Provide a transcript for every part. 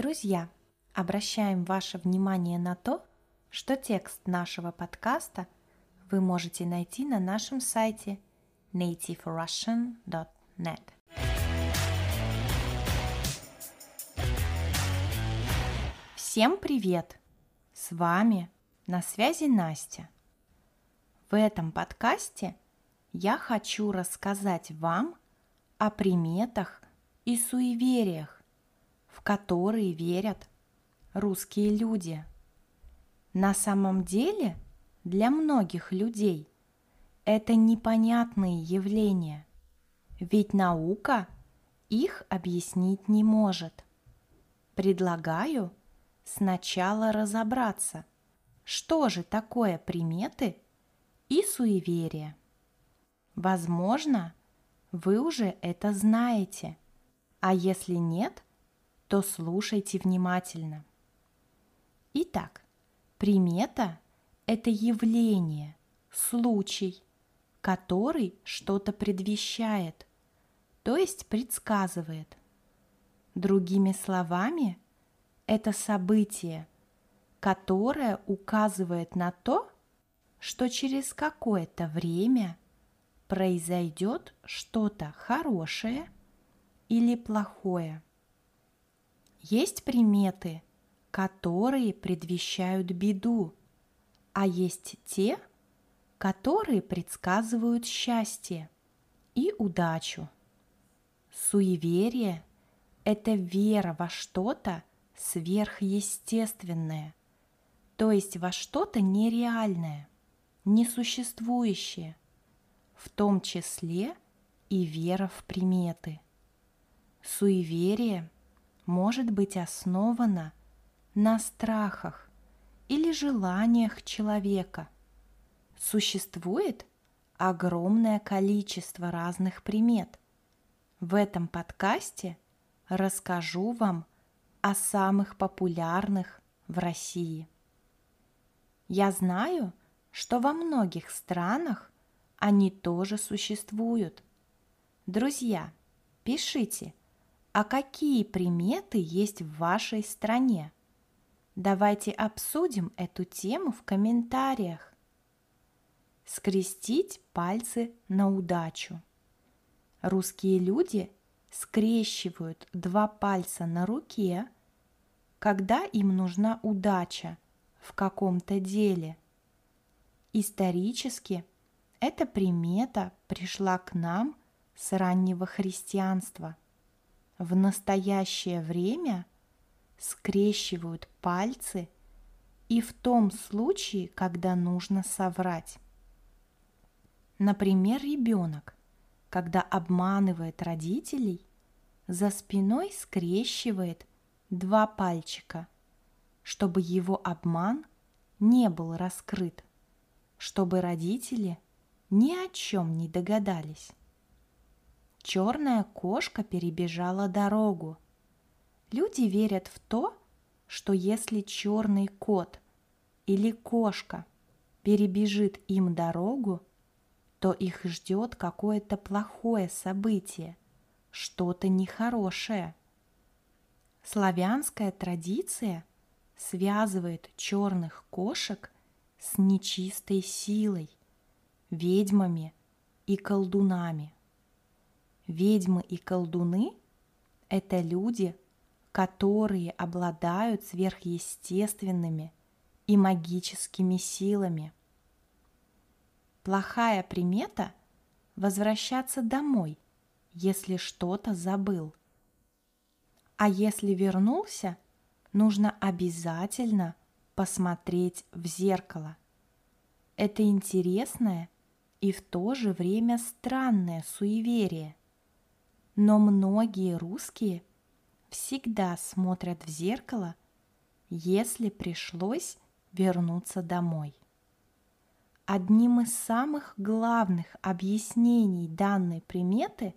Друзья, обращаем ваше внимание на то, что текст нашего подкаста вы можете найти на нашем сайте nativerussian.net. Всем привет! С вами на связи Настя. В этом подкасте я хочу рассказать вам о приметах и суевериях, в которые верят русские люди. На самом деле для многих людей это непонятные явления, ведь наука их объяснить не может. Предлагаю сначала разобраться, что же такое приметы и суеверия. Возможно, вы уже это знаете, а если нет, то слушайте внимательно. Итак, примета – это явление, случай, который что-то предвещает, то есть предсказывает. Другими словами, это событие, которое указывает на то, что через какое-то время произойдет что-то хорошее или плохое. Есть приметы, которые предвещают беду, а есть те, которые предсказывают счастье и удачу. Суеверие – это вера во что-то сверхъестественное, то есть во что-то нереальное, несуществующее, в том числе и вера в приметы. Суеверие – может быть основана на страхах или желаниях человека. Существует огромное количество разных примет. В этом подкасте расскажу вам о самых популярных в России. Я знаю, что во многих странах они тоже существуют. Друзья, пишите – а какие приметы есть в вашей стране? Давайте обсудим эту тему в комментариях. Скрестить пальцы на удачу. Русские люди скрещивают два пальца на руке, когда им нужна удача в каком-то деле. Исторически эта примета пришла к нам с раннего христианства – в настоящее время скрещивают пальцы и в том случае, когда нужно соврать. Например, ребенок, когда обманывает родителей, за спиной скрещивает два пальчика, чтобы его обман не был раскрыт, чтобы родители ни о чем не догадались. Черная кошка перебежала дорогу. Люди верят в то, что если черный кот или кошка перебежит им дорогу, то их ждет какое-то плохое событие, что-то нехорошее. Славянская традиция связывает черных кошек с нечистой силой, ведьмами и колдунами – Ведьмы и колдуны – это люди, которые обладают сверхъестественными и магическими силами. Плохая примета – возвращаться домой, если что-то забыл. А если вернулся, нужно обязательно посмотреть в зеркало. Это интересное и в то же время странное суеверие но многие русские всегда смотрят в зеркало, если пришлось вернуться домой. Одним из самых главных объяснений данной приметы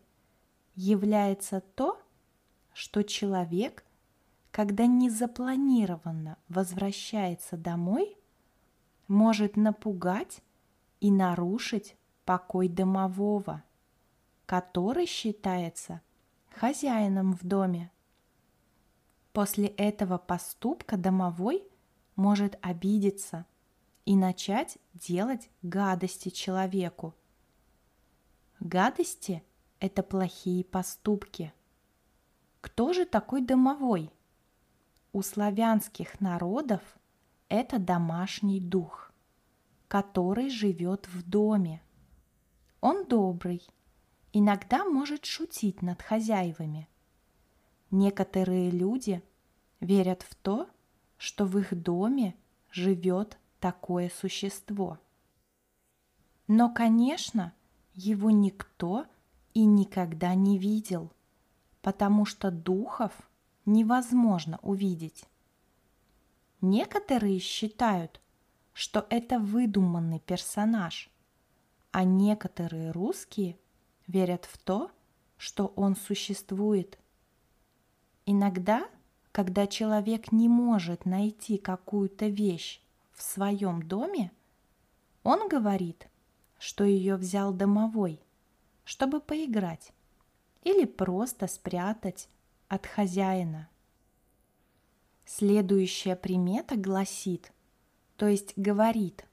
является то, что человек, когда незапланированно возвращается домой, может напугать и нарушить покой домового – который считается хозяином в доме. После этого поступка домовой может обидеться и начать делать гадости человеку. Гадости – это плохие поступки. Кто же такой домовой? У славянских народов это домашний дух, который живет в доме. Он добрый, иногда может шутить над хозяевами – Некоторые люди верят в то, что в их доме живет такое существо. Но, конечно, его никто и никогда не видел, потому что духов невозможно увидеть. Некоторые считают, что это выдуманный персонаж, а некоторые русские верят в то, что он существует. Иногда, когда человек не может найти какую-то вещь в своем доме, он говорит, что ее взял домовой, чтобы поиграть или просто спрятать от хозяина. Следующая примета гласит, то есть говорит,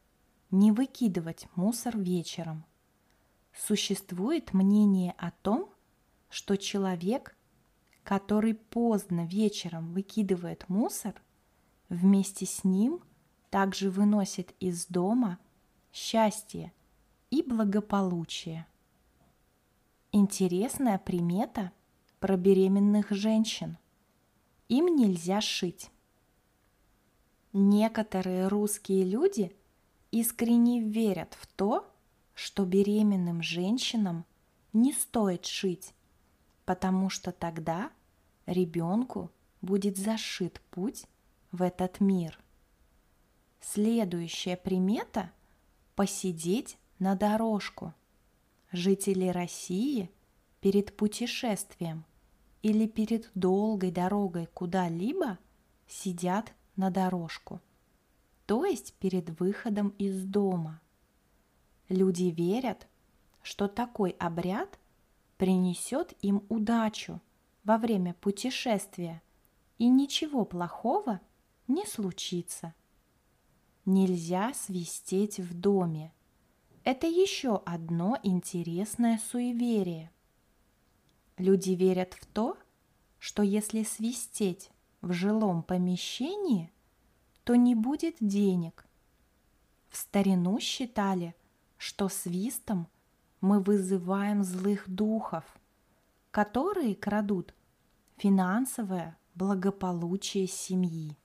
не выкидывать мусор вечером. Существует мнение о том, что человек который поздно вечером выкидывает мусор, вместе с ним также выносит из дома счастье и благополучие. Интересная примета про беременных женщин. Им нельзя шить. Некоторые русские люди искренне верят в то, что беременным женщинам не стоит шить, потому что тогда ребенку будет зашит путь в этот мир. Следующая примета – посидеть на дорожку. Жители России перед путешествием или перед долгой дорогой куда-либо сидят на дорожку, то есть перед выходом из дома. Люди верят, что такой обряд принесет им удачу во время путешествия, и ничего плохого не случится. Нельзя свистеть в доме. Это еще одно интересное суеверие. Люди верят в то, что если свистеть в жилом помещении, то не будет денег. В старину считали, что свистом – мы вызываем злых духов, которые крадут финансовое благополучие семьи.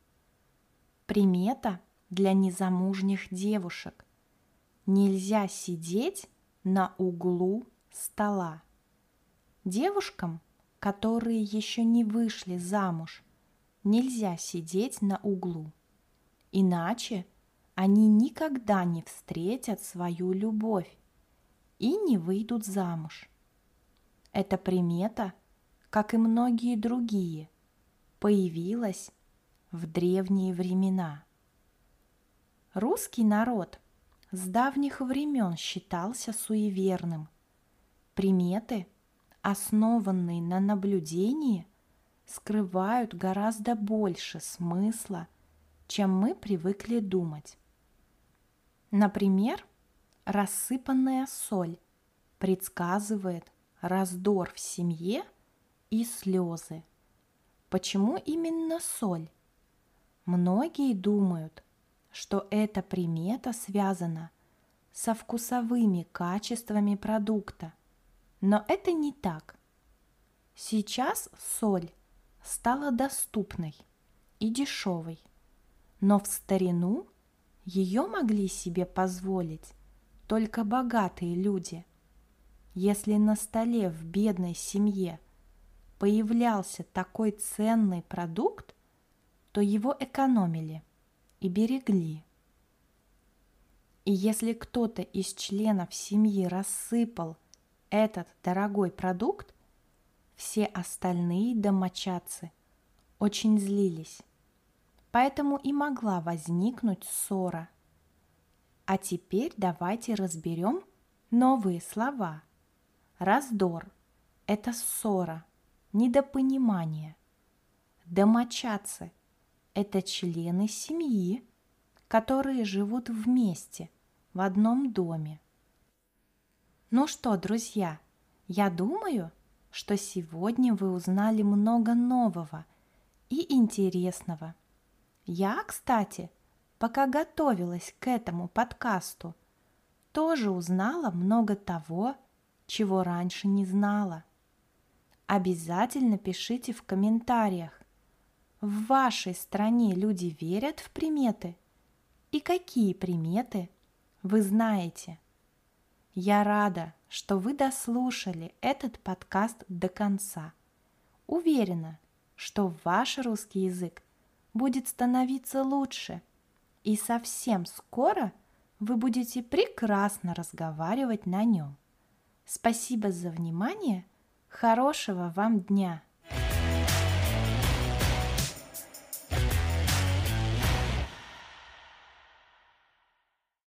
Примета для незамужних девушек. Нельзя сидеть на углу стола. Девушкам, которые еще не вышли замуж, нельзя сидеть на углу. Иначе они никогда не встретят свою любовь и не выйдут замуж. Эта примета, как и многие другие, появилась в древние времена. Русский народ с давних времен считался суеверным. Приметы, основанные на наблюдении, скрывают гораздо больше смысла, чем мы привыкли думать. Например, Рассыпанная соль предсказывает раздор в семье и слезы. Почему именно соль? Многие думают, что эта примета связана со вкусовыми качествами продукта, но это не так. Сейчас соль стала доступной и дешевой, но в старину ее могли себе позволить только богатые люди. Если на столе в бедной семье появлялся такой ценный продукт, то его экономили и берегли. И если кто-то из членов семьи рассыпал этот дорогой продукт, все остальные домочадцы очень злились. Поэтому и могла возникнуть ссора – а теперь давайте разберем новые слова. Раздор – это ссора, недопонимание. Домочадцы – это члены семьи, которые живут вместе в одном доме. Ну что, друзья, я думаю, что сегодня вы узнали много нового и интересного. Я, кстати, пока готовилась к этому подкасту, тоже узнала много того, чего раньше не знала. Обязательно пишите в комментариях, в вашей стране люди верят в приметы? И какие приметы вы знаете? Я рада, что вы дослушали этот подкаст до конца. Уверена, что ваш русский язык будет становиться лучше, и совсем скоро вы будете прекрасно разговаривать на нем. Спасибо за внимание, хорошего вам дня!